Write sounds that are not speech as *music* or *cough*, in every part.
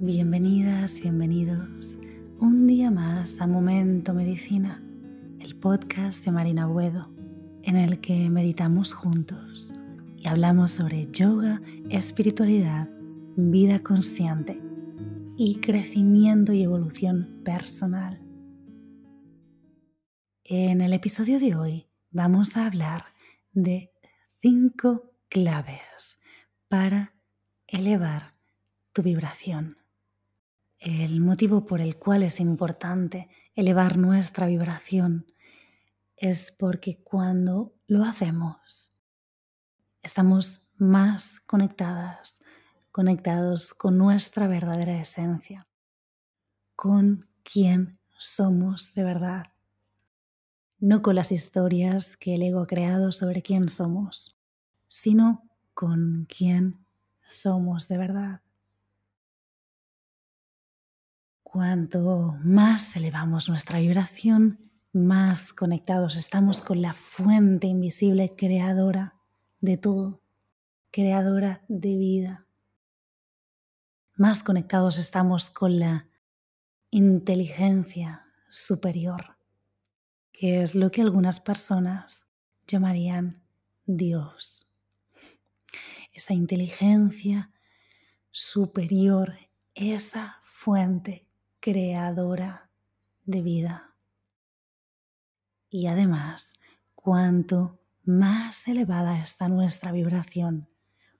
Bienvenidas, bienvenidos un día más a Momento Medicina, el podcast de Marina Buedo, en el que meditamos juntos y hablamos sobre yoga, espiritualidad, vida consciente y crecimiento y evolución personal. En el episodio de hoy vamos a hablar de cinco claves para elevar tu vibración. El motivo por el cual es importante elevar nuestra vibración es porque cuando lo hacemos estamos más conectadas, conectados con nuestra verdadera esencia, con quién somos de verdad, no con las historias que el ego ha creado sobre quién somos, sino con quién somos de verdad. Cuanto más elevamos nuestra vibración, más conectados estamos con la fuente invisible creadora de todo, creadora de vida. Más conectados estamos con la inteligencia superior, que es lo que algunas personas llamarían Dios. Esa inteligencia superior, esa fuente creadora de vida. Y además, cuanto más elevada está nuestra vibración,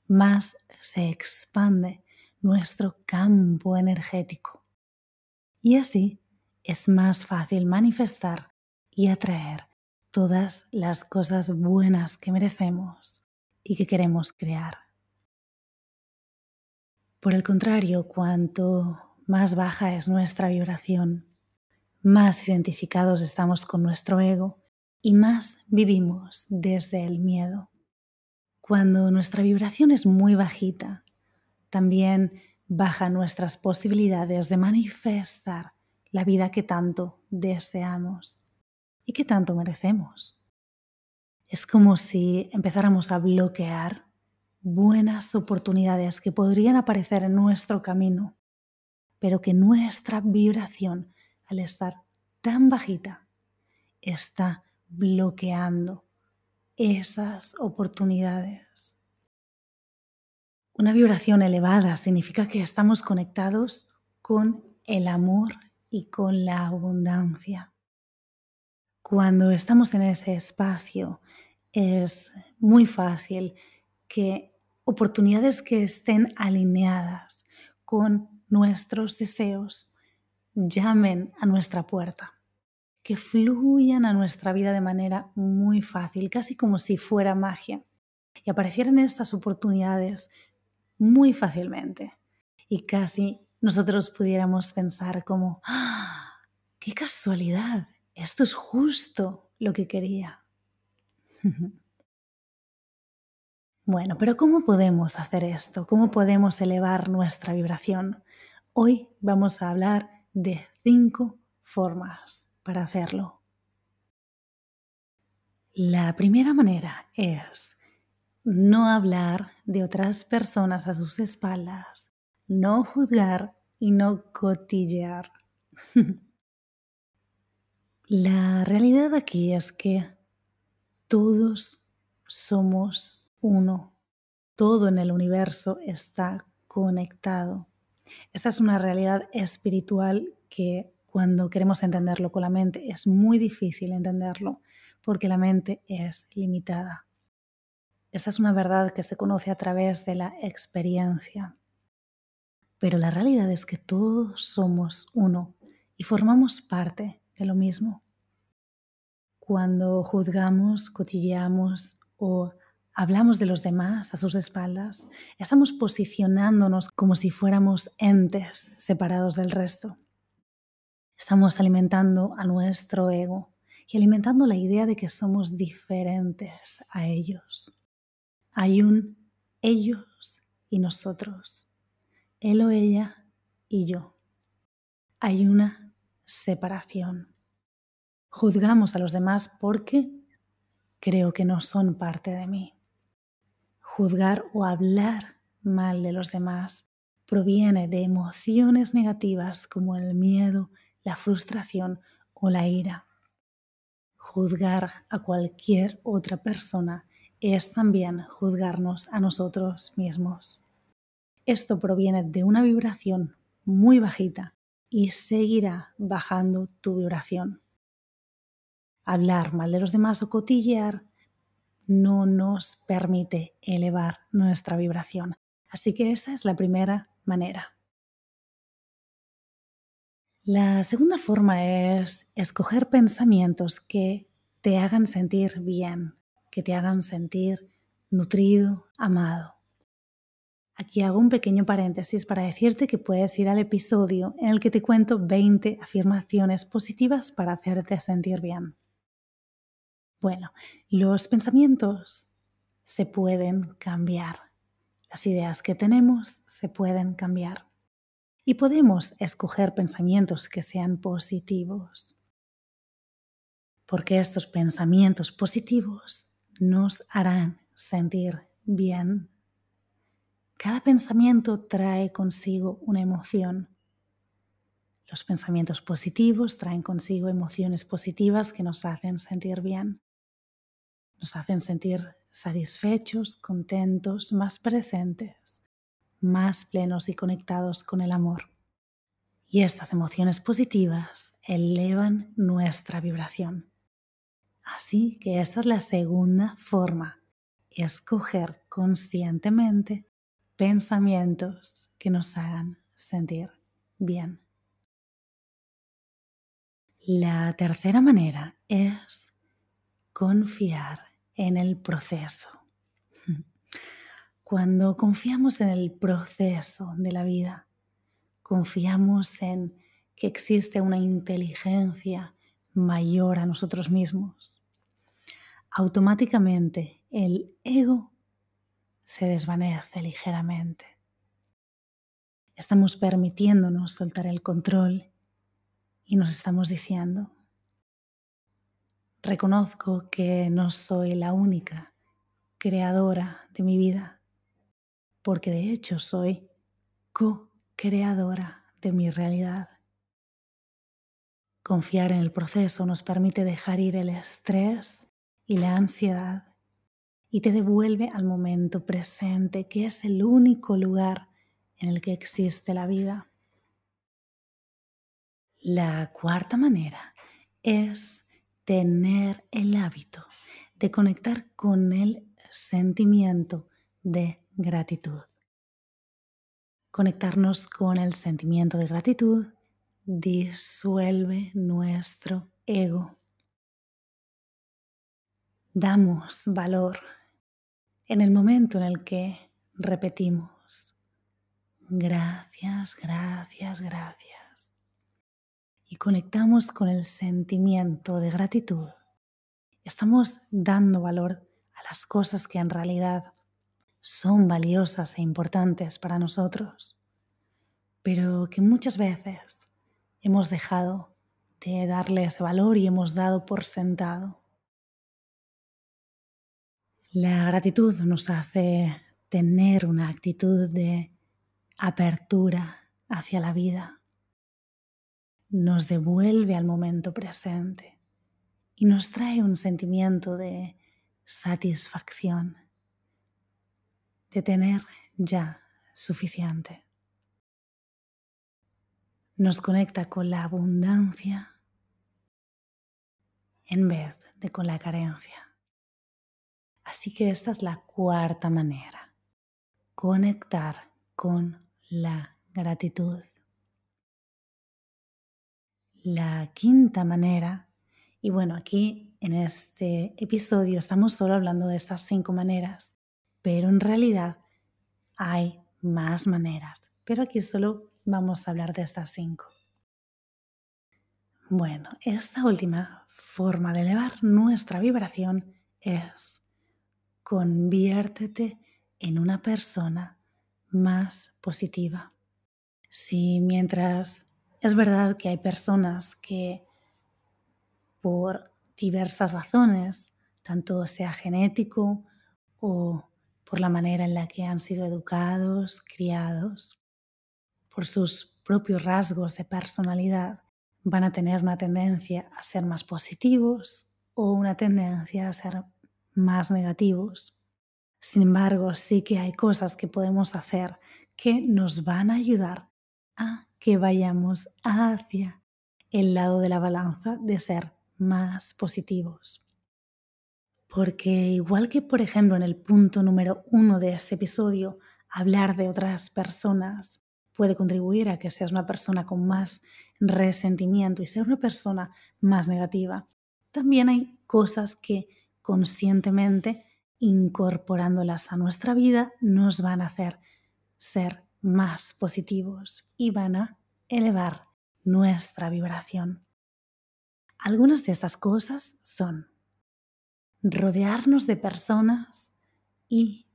más se expande nuestro campo energético. Y así es más fácil manifestar y atraer todas las cosas buenas que merecemos y que queremos crear. Por el contrario, cuanto más baja es nuestra vibración, más identificados estamos con nuestro ego y más vivimos desde el miedo. Cuando nuestra vibración es muy bajita, también bajan nuestras posibilidades de manifestar la vida que tanto deseamos y que tanto merecemos. Es como si empezáramos a bloquear buenas oportunidades que podrían aparecer en nuestro camino pero que nuestra vibración, al estar tan bajita, está bloqueando esas oportunidades. Una vibración elevada significa que estamos conectados con el amor y con la abundancia. Cuando estamos en ese espacio es muy fácil que oportunidades que estén alineadas con nuestros deseos llamen a nuestra puerta, que fluyan a nuestra vida de manera muy fácil, casi como si fuera magia, y aparecieran estas oportunidades muy fácilmente, y casi nosotros pudiéramos pensar como, ¡Ah! ¡qué casualidad! Esto es justo lo que quería. *laughs* Bueno, pero ¿cómo podemos hacer esto? ¿Cómo podemos elevar nuestra vibración? Hoy vamos a hablar de cinco formas para hacerlo. La primera manera es no hablar de otras personas a sus espaldas, no juzgar y no cotillear. *laughs* La realidad aquí es que todos somos uno. Todo en el universo está conectado. Esta es una realidad espiritual que cuando queremos entenderlo con la mente es muy difícil entenderlo porque la mente es limitada. Esta es una verdad que se conoce a través de la experiencia. Pero la realidad es que todos somos uno y formamos parte de lo mismo. Cuando juzgamos, cotilleamos o hablamos de los demás a sus espaldas, estamos posicionándonos como si fuéramos entes separados del resto. Estamos alimentando a nuestro ego y alimentando la idea de que somos diferentes a ellos. Hay un ellos y nosotros, él o ella y yo. Hay una separación. Juzgamos a los demás porque creo que no son parte de mí juzgar o hablar mal de los demás proviene de emociones negativas como el miedo, la frustración o la ira. Juzgar a cualquier otra persona es también juzgarnos a nosotros mismos. Esto proviene de una vibración muy bajita y seguirá bajando tu vibración. Hablar mal de los demás o cotillear no nos permite elevar nuestra vibración. Así que esa es la primera manera. La segunda forma es escoger pensamientos que te hagan sentir bien, que te hagan sentir nutrido, amado. Aquí hago un pequeño paréntesis para decirte que puedes ir al episodio en el que te cuento 20 afirmaciones positivas para hacerte sentir bien. Bueno, los pensamientos se pueden cambiar. Las ideas que tenemos se pueden cambiar. Y podemos escoger pensamientos que sean positivos. Porque estos pensamientos positivos nos harán sentir bien. Cada pensamiento trae consigo una emoción. Los pensamientos positivos traen consigo emociones positivas que nos hacen sentir bien. Nos hacen sentir satisfechos, contentos, más presentes, más plenos y conectados con el amor. Y estas emociones positivas elevan nuestra vibración. Así que esta es la segunda forma, escoger conscientemente pensamientos que nos hagan sentir bien. La tercera manera es confiar en el proceso. Cuando confiamos en el proceso de la vida, confiamos en que existe una inteligencia mayor a nosotros mismos, automáticamente el ego se desvanece ligeramente. Estamos permitiéndonos soltar el control y nos estamos diciendo, reconozco que no soy la única creadora de mi vida, porque de hecho soy co-creadora de mi realidad. Confiar en el proceso nos permite dejar ir el estrés y la ansiedad y te devuelve al momento presente, que es el único lugar en el que existe la vida. La cuarta manera es tener el hábito de conectar con el sentimiento de gratitud. Conectarnos con el sentimiento de gratitud disuelve nuestro ego. Damos valor en el momento en el que repetimos gracias, gracias, gracias y conectamos con el sentimiento de gratitud. Estamos dando valor a las cosas que en realidad son valiosas e importantes para nosotros, pero que muchas veces hemos dejado de darle ese valor y hemos dado por sentado. La gratitud nos hace tener una actitud de apertura hacia la vida. Nos devuelve al momento presente y nos trae un sentimiento de satisfacción, de tener ya suficiente nos conecta con la abundancia en vez de con la carencia. Así que esta es la cuarta manera, conectar con la gratitud. La quinta manera, y bueno, aquí en este episodio estamos solo hablando de estas cinco maneras, pero en realidad hay más maneras, pero aquí solo vamos a hablar de estas cinco. Bueno, esta última forma de elevar nuestra vibración es conviértete en una persona más positiva. Si mientras es verdad que hay personas que por diversas razones, tanto sea genético o por la manera en la que han sido educados, criados, por sus propios rasgos de personalidad, van a tener una tendencia a ser más positivos o una tendencia a ser más negativos. Sin embargo, sí que hay cosas que podemos hacer que nos van a ayudar a que vayamos hacia el lado de la balanza de ser más positivos. Porque igual que, por ejemplo, en el punto número uno de este episodio, hablar de otras personas puede contribuir a que seas una persona con más resentimiento y ser una persona más negativa, también hay cosas que conscientemente incorporándolas a nuestra vida nos van a hacer ser más positivos y van a elevar nuestra vibración. Algunas de estas cosas son rodearnos de personas y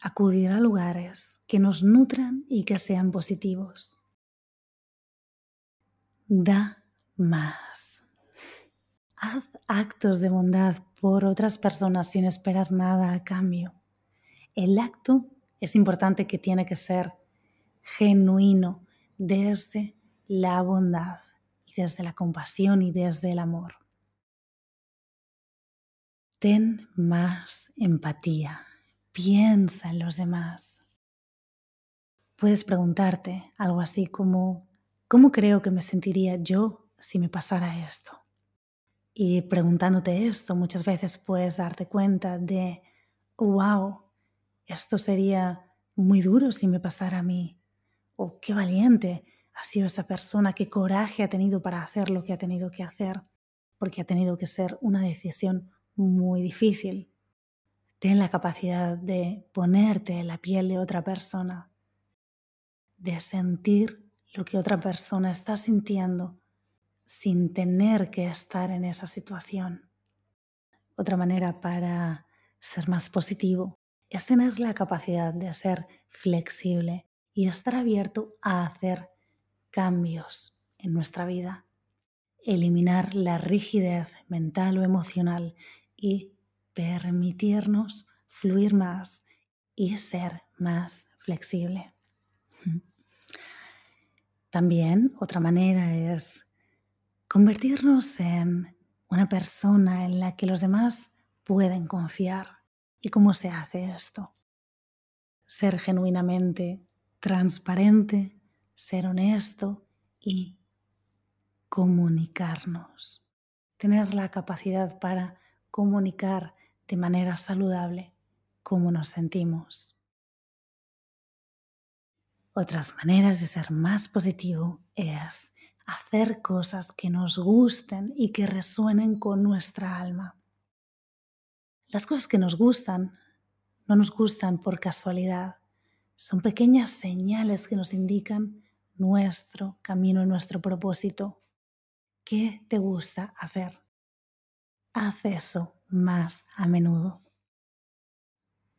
acudir a lugares que nos nutran y que sean positivos. Da más. Haz actos de bondad por otras personas sin esperar nada a cambio. El acto es importante que tiene que ser genuino desde la bondad y desde la compasión y desde el amor. Ten más empatía, piensa en los demás. Puedes preguntarte algo así como, ¿cómo creo que me sentiría yo si me pasara esto? Y preguntándote esto, muchas veces puedes darte cuenta de, wow, esto sería muy duro si me pasara a mí. O qué valiente ha sido esa persona, qué coraje ha tenido para hacer lo que ha tenido que hacer, porque ha tenido que ser una decisión muy difícil. Ten la capacidad de ponerte en la piel de otra persona, de sentir lo que otra persona está sintiendo sin tener que estar en esa situación. Otra manera para ser más positivo es tener la capacidad de ser flexible y estar abierto a hacer cambios en nuestra vida. Eliminar la rigidez mental o emocional y permitirnos fluir más y ser más flexible. *laughs* También otra manera es convertirnos en una persona en la que los demás pueden confiar. ¿Y cómo se hace esto? Ser genuinamente transparente, ser honesto y comunicarnos. Tener la capacidad para comunicar de manera saludable cómo nos sentimos. Otras maneras de ser más positivo es hacer cosas que nos gusten y que resuenen con nuestra alma. Las cosas que nos gustan no nos gustan por casualidad, son pequeñas señales que nos indican nuestro camino y nuestro propósito. ¿Qué te gusta hacer? Haz eso más a menudo.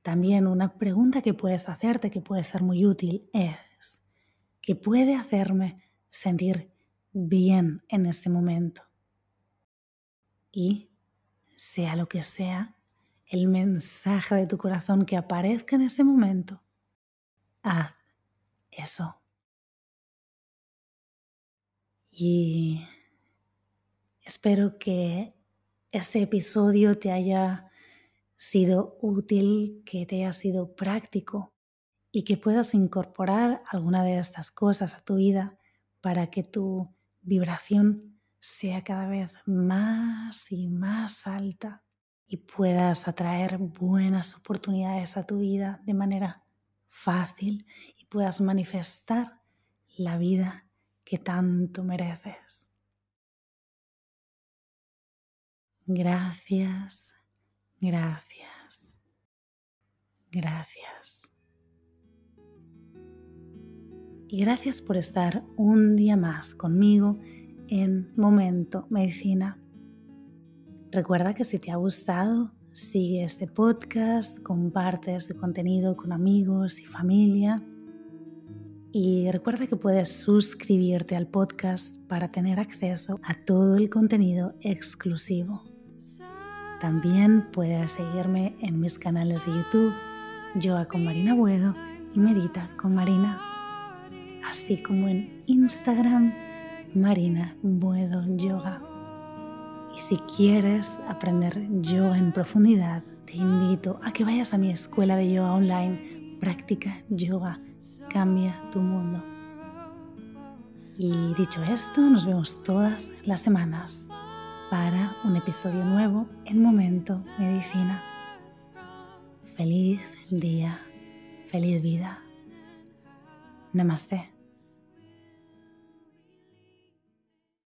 También una pregunta que puedes hacerte que puede ser muy útil es, ¿qué puede hacerme sentir bien en este momento. Y sea lo que sea el mensaje de tu corazón que aparezca en ese momento, haz eso. Y espero que este episodio te haya sido útil, que te haya sido práctico y que puedas incorporar alguna de estas cosas a tu vida para que tu vibración sea cada vez más y más alta y puedas atraer buenas oportunidades a tu vida de manera fácil y puedas manifestar la vida que tanto mereces. Gracias, gracias, gracias. y gracias por estar un día más conmigo en Momento Medicina. Recuerda que si te ha gustado, sigue este podcast, comparte este contenido con amigos y familia. Y recuerda que puedes suscribirte al podcast para tener acceso a todo el contenido exclusivo. También puedes seguirme en mis canales de YouTube, Yoa con Marina Buedo y Medita con Marina. así como en Instagram Marina Buedo Yoga. Y si quieres aprender yoga en profundidad, te invito a que vayas a mi escuela de yoga online. Práctica yoga, cambia tu mundo. Y dicho esto, nos vemos todas las semanas para un episodio nuevo en Momento Medicina. Feliz día, feliz vida. Namaste.